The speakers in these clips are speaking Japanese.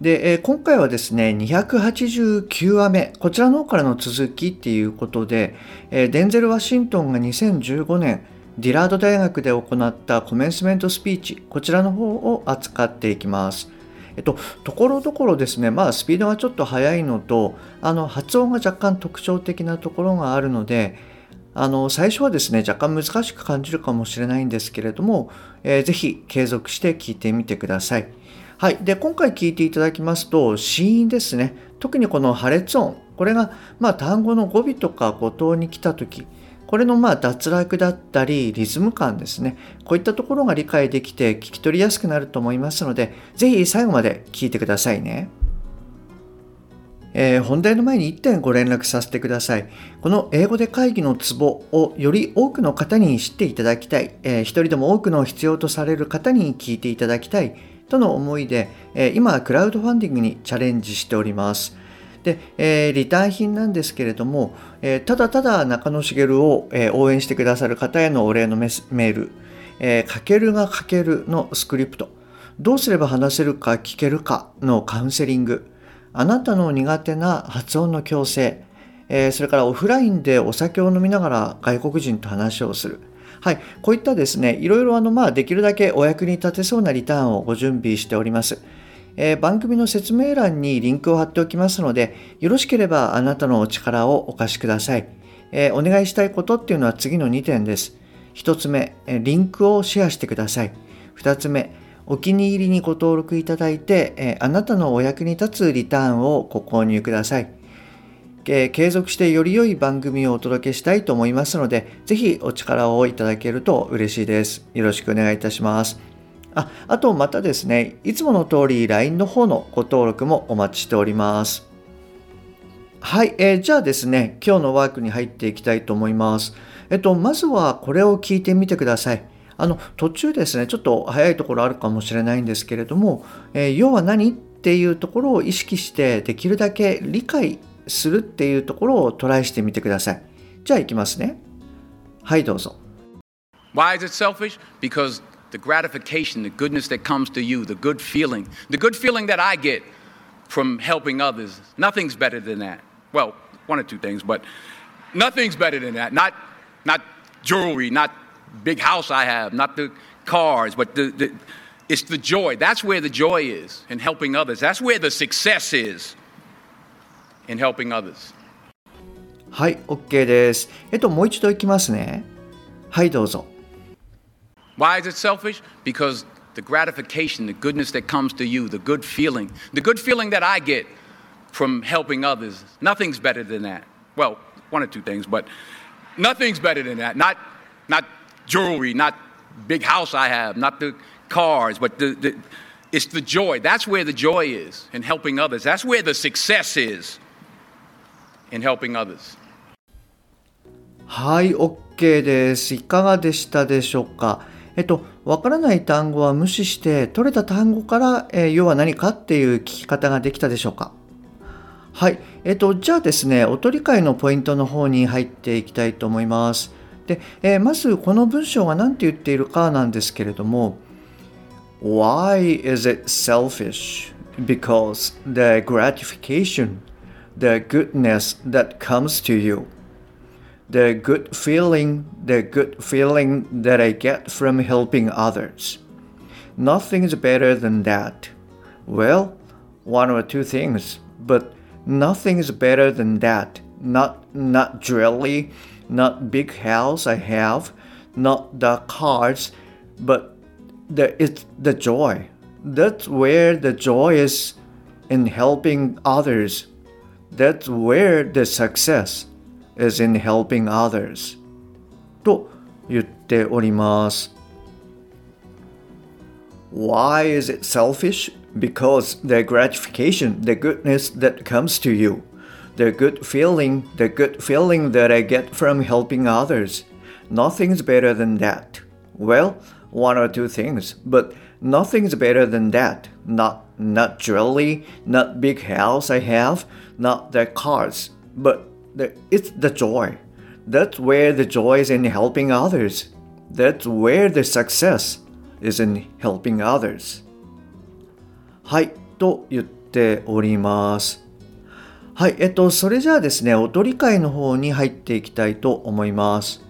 で、えー、今回はですね、289話目、こちらの方からの続きっていうことで、えー、デンゼル・ワシントンが2015年、ディラード大学で行ったコメンスメントスピーチ、こちらの方を扱っていきます。えっと、ところどころですね、まあ、スピードがちょっと速いのと、あの、発音が若干特徴的なところがあるので、あの、最初はですね、若干難しく感じるかもしれないんですけれども、えー、ぜひ継続して聞いてみてください。はい。で、今回聞いていただきますと、子音ですね。特にこの破裂音。これが、まあ、単語の語尾とか語頭に来たとき、これのまあ脱落だったりリズム感ですね。こういったところが理解できて聞き取りやすくなると思いますので、ぜひ最後まで聞いてくださいね。えー、本題の前に1点ご連絡させてください。この英語で会議のツボをより多くの方に知っていただきたい、えー、一人でも多くの必要とされる方に聞いていただきたいとの思いで、え今、クラウドファンディングにチャレンジしております。で、えー、リター品なんですけれども、えー、ただただ中野茂を、えー、応援してくださる方へのお礼のメール、えー、かけるがかけるのスクリプト、どうすれば話せるか聞けるかのカウンセリング、あなたの苦手な発音の矯正、え、それからオフラインでお酒を飲みながら外国人と話をする、はい、こういったですね、いろいろあの、まあ、できるだけお役に立てそうなリターンをご準備しております。えー、番組の説明欄にリンクを貼っておきますので、よろしければあなたのお力をお貸しください。えー、お願いしたいことっていうのは次の2点です。1つ目、リンクをシェアしてください。2つ目、お気に入りにご登録いただいて、えあなたのお役に立つリターンをご購入ください。え継続してより良い番組をお届けしたいと思いますので、ぜひお力をいただけると嬉しいです。よろしくお願いいたします。ああとまたですね、いつもの通り LINE の方のご登録もお待ちしております。はい、えー、じゃあですね、今日のワークに入っていきたいと思います。えっと、まずはこれを聞いてみてください。あの、途中ですね、ちょっと早いところあるかもしれないんですけれども、えー、要は何っていうところを意識してできるだけ理解するっていうところをトライしてみてください。じゃあいきますね。はい、どうぞ。Why is it selfish? Because the gratification, the goodness that comes to you, the good feeling, the good feeling that I get from helping others, nothing's better than that. Well, one or two things, but nothing's better than that. Not, not jewelry, not big house I have, not the cars, but the, the it's the joy. That's where the joy is in helping others. That's where the success is. in helping others. はい、OK です。えっと、もう一度いきますね。はい、どうぞ。Why is it selfish? Because the gratification, the goodness that comes to you, the good feeling, the good feeling that I get from helping others, nothing's better than that. Well, one or two things, but nothing's better than that. Not, not jewelry, not big house I have, not the cars, but the, the it's the joy. That's where the joy is in helping others. That's where the success is. In helping others. はい、OK です。いかがでしたでしょうか？えっと、わからない単語は無視して、取れた単語から、えー、要は何かっていう聞き方ができたでしょうか？はい。えっと、じゃあですね、音理解のポイントの方に入っていきたいと思います。で、えー、まずこの文章が何て言っているかなんですけれども、Why is it selfish? Because the gratification the goodness that comes to you. The good feeling, the good feeling that I get from helping others. Nothing is better than that. Well, one or two things, but nothing is better than that. Not not jewelry, not big house I have, not the cars, but the it's the joy. That's where the joy is in helping others That's where the success is in helping others と言っております Why is it selfish? because the gratification, the goodness that comes to you, the good feeling, the good feeling that I get from helping others. Nothing's better than that. Well, one or two things, but nothing's better than that. Not not jewelry, not big house I have, not the cars, but the, it's the joy. That's where the joy is in helping others. That's where the success is in helping others. はい、と言っております。はい、えっと、それじゃあですね、おとり会の方に入っていきたいと思います。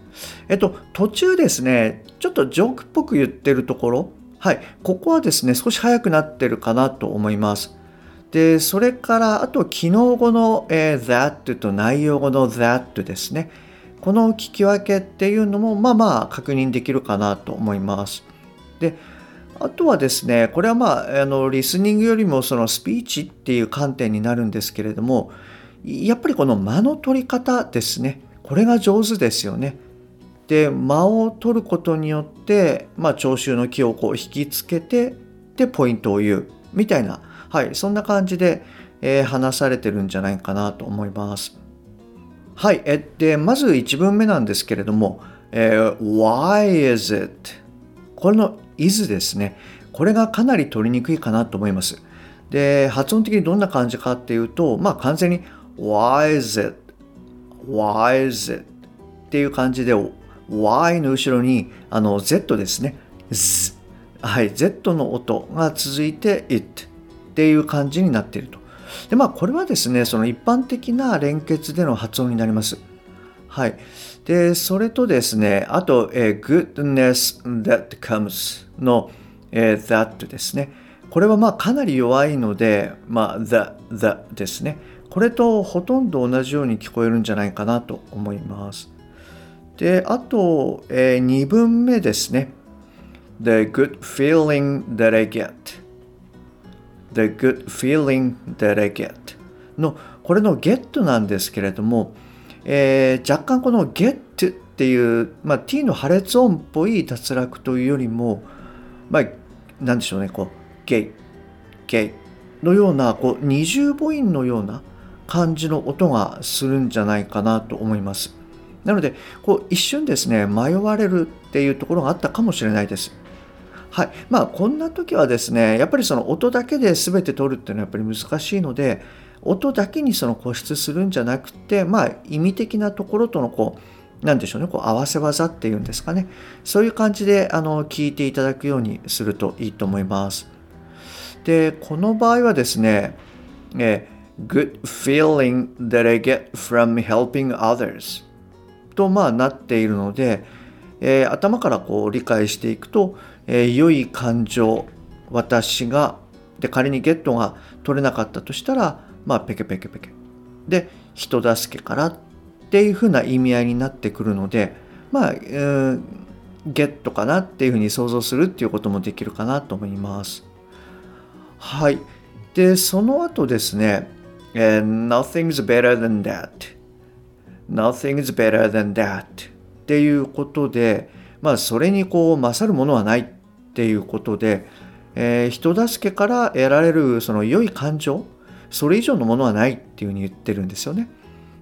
えっと、途中ですね、ちょっとジョークっぽく言ってるところ、はい、ここはですね、少し早くなってるかなと思います。で、それから、あと、昨日語の、えー that と内容語の that ですね。この聞き分けっていうのも、まあまあ確認できるかなと思います。で、あとはですね、これはまあ、あの、リスニングよりもそのスピーチっていう観点になるんですけれども、やっぱりこの間の取り方ですね。これが上手ですよね。で、間を取ることによって、まあ、聴衆の気をこう引きつけて、で、ポイントを言う。みたいな、はい、そんな感じで、えー話されてるんじゃないかなと思います。はい、えで、まず1文目なんですけれども、えー Why is it? これの is ですね。これがかなり取りにくいかなと思います。で、発音的にどんな感じかっていうと、まあ完全に Why is it? Why is it? っていう感じで Y の後ろにあの Z ですね。Z はい、Z の音が続いて it っていう感じになっていると。で、まあこれはですね、その一般的な連結での発音になります。はい。で、それとですね、あと、えー goodness that comes の、えー that ですね。これはまあかなり弱いので、まあ the, the ですね。これとほとんど同じように聞こえるんじゃないかなと思います。で、あと、え2文目ですね。The good feeling that I get. The good feeling that I get. の、これの get なんですけれども、えー若干この get っていう、まあ、t の破裂音っぽい脱落というよりも、まあ、なんでしょうね、こう、ゲイ、ゲイのような、こう、二重母音のような感じの音がするんじゃないかなと思います。なので、こう、一瞬ですね、迷われるっていうところがあったかもしれないです。はい。まあ、こんな時はですね、やっぱりその音だけで全て取るっていうのはやっぱり難しいので、音だけにその固執するんじゃなくて、まあ、意味的なところとのこう、なんでしょうね、こう合わせ技っていうんですかね。そういう感じで、あの、聞いていただくようにするといいと思います。で、この場合はですね、え good feeling that I get from helping others と、まあ、なっているので、えー頭からこう理解していくと、えー良い感情、私が、で、仮にゲットが取れなかったとしたら、まあ、ペケペケペケ。で、人助けからっていうふうな意味合いになってくるので、まあ、うーゲットかなっていうふうに想像するっていうこともできるかなと思います。はい。で、その後ですね、えー Nothing's better than that. Nothing's better than that. っていうことで、まあ、それにこう、勝るものはないっていうことで、えー人助けから得られるその良い感情、それ以上のものはないっていうふうに言ってるんですよね。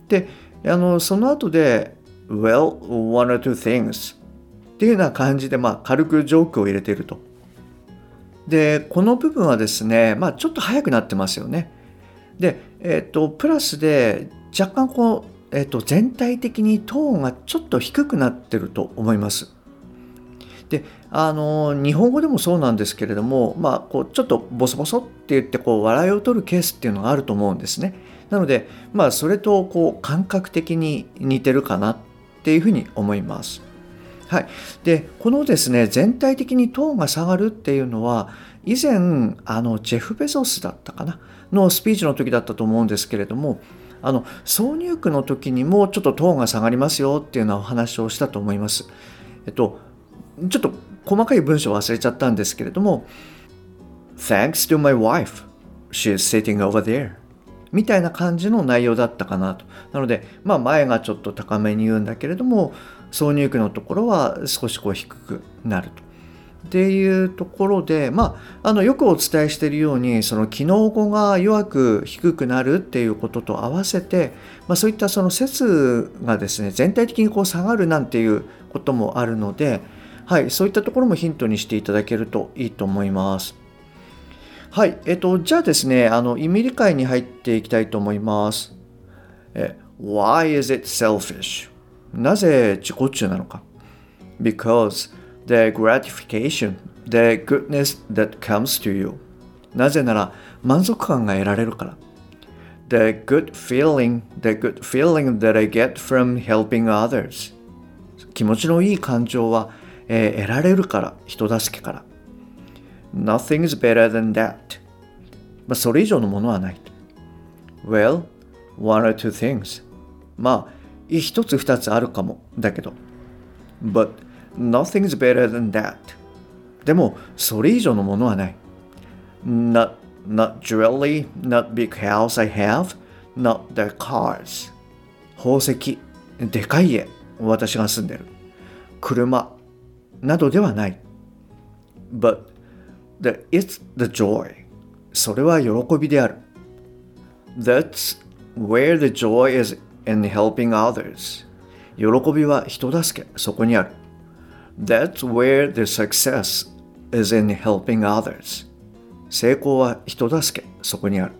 で、あの、その後で、Well, one or two things っていうような感じで、まあ、軽くジョークを入れていると。で、この部分はですね、まあ、ちょっと早くなってますよね。で、えっ、と、プラスで、若干こう、えっ、と、全体的にトーンがちょっと低くなってると思います。で、あの、日本語でもそうなんですけれども、まあ、こう、ちょっとボソボソって言って、こう、笑いを取るケースっていうのがあると思うんですね。なので、まあ、それと、こう、感覚的に似てるかなっていうふうに思います。はい。で、このですね、全体的にトーンが下がるっていうのは、以前、あの、ジェフ・ベゾスだったかなのスピーチの時だったと思うんですけれども、あの、挿入句の時にもちょっとトーンが下がりますよっていうようなお話をしたと思います。えっと、ちょっと細かい文章忘れちゃったんですけれども、Thanks to my wife. She's sitting over there. みたいな感じの内容だったかなと。なので、まあ前がちょっと高めに言うんだけれども、挿入句のところは少しこう低くなると。っていうところで、まあ、あのよくお伝えしているようにその機能語が弱く低くなるっていうことと合わせて、まあ、そういったその説がですね全体的にこう下がるなんていうこともあるので、はい、そういったところもヒントにしていただけるといいと思います。はい、えっと、じゃあですね、あの意味理解に入っていきたいと思います。え Why is it selfish? なぜ自己中なのか Because the gratification, the goodness that comes to you なぜなら満足感が得られるから The good feeling, the good feeling that I get from helping others 気持ちのいい感情は、えー、得られるから人助けから nothing is better than that まあそれ以上のものはない Well, one or two things まあ一つ二つあるかもだけど But Nothing's better than that. でも、それ以上のものはない。Not, not jewelry, not big house I have, not the cars. 宝石、でかい家、私が住んでる。車、などではない。But the, it's the joy. それは喜びである。That's where the joy is in helping others. 喜びは人助け、そこにある。That's where the success is in helping others. 成功は人助け、そこにある。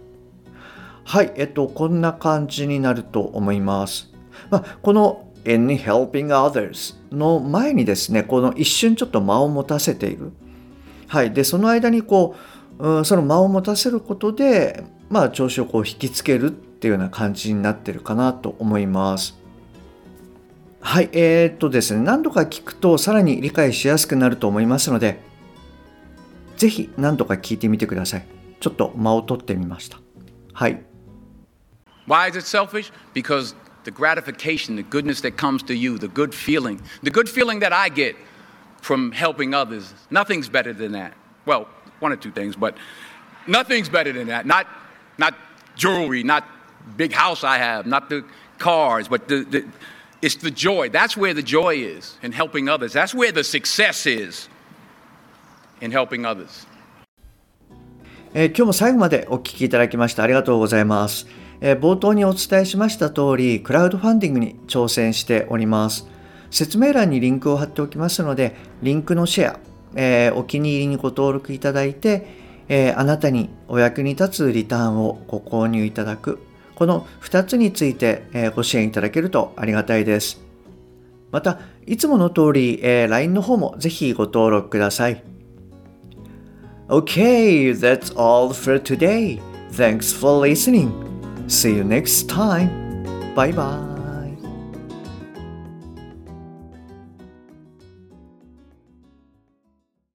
はい、えっと、こんな感じになると思います。まあ、この in helping others の前にですね、この一瞬ちょっと間を持たせている。はい、で、その間にこう、うん、その間を持たせることで、まあ、調子をこう引きつけるっていうような感じになってるかなと思います。はい、えー、っとですね、何度か聞くとさらに理解しやすくなると思いますので、ぜひ何度か聞いてみてください。ちょっと間を取ってみました。はい。Why is it selfish? Because the gratification, the goodness that comes to you, the good feeling, the good feeling that I get from helping others, nothing's better than that. Well, one or two things, but nothing's better than that. Not, not jewelry, not big house I have, not the cars, but the, the It's the joy. That's where the joy is in helping others. That's where the success is in helping others. えー、今日も最後までお聞きいただきましてありがとうございます、えー、冒頭にお伝えしました通り、クラウドファンディングに挑戦しております。説明欄にリンクを貼っておきますので、リンクのシェア、えー、お気に入りにご登録いただいて、えあなたにお役に立つリターンをご購入いただくこの2つについて、えご支援いただけるとありがたいです。また、いつもの通り、え LINE の方もぜひご登録ください。Okay, that's all for today. Thanks for listening. See you next time. Bye bye.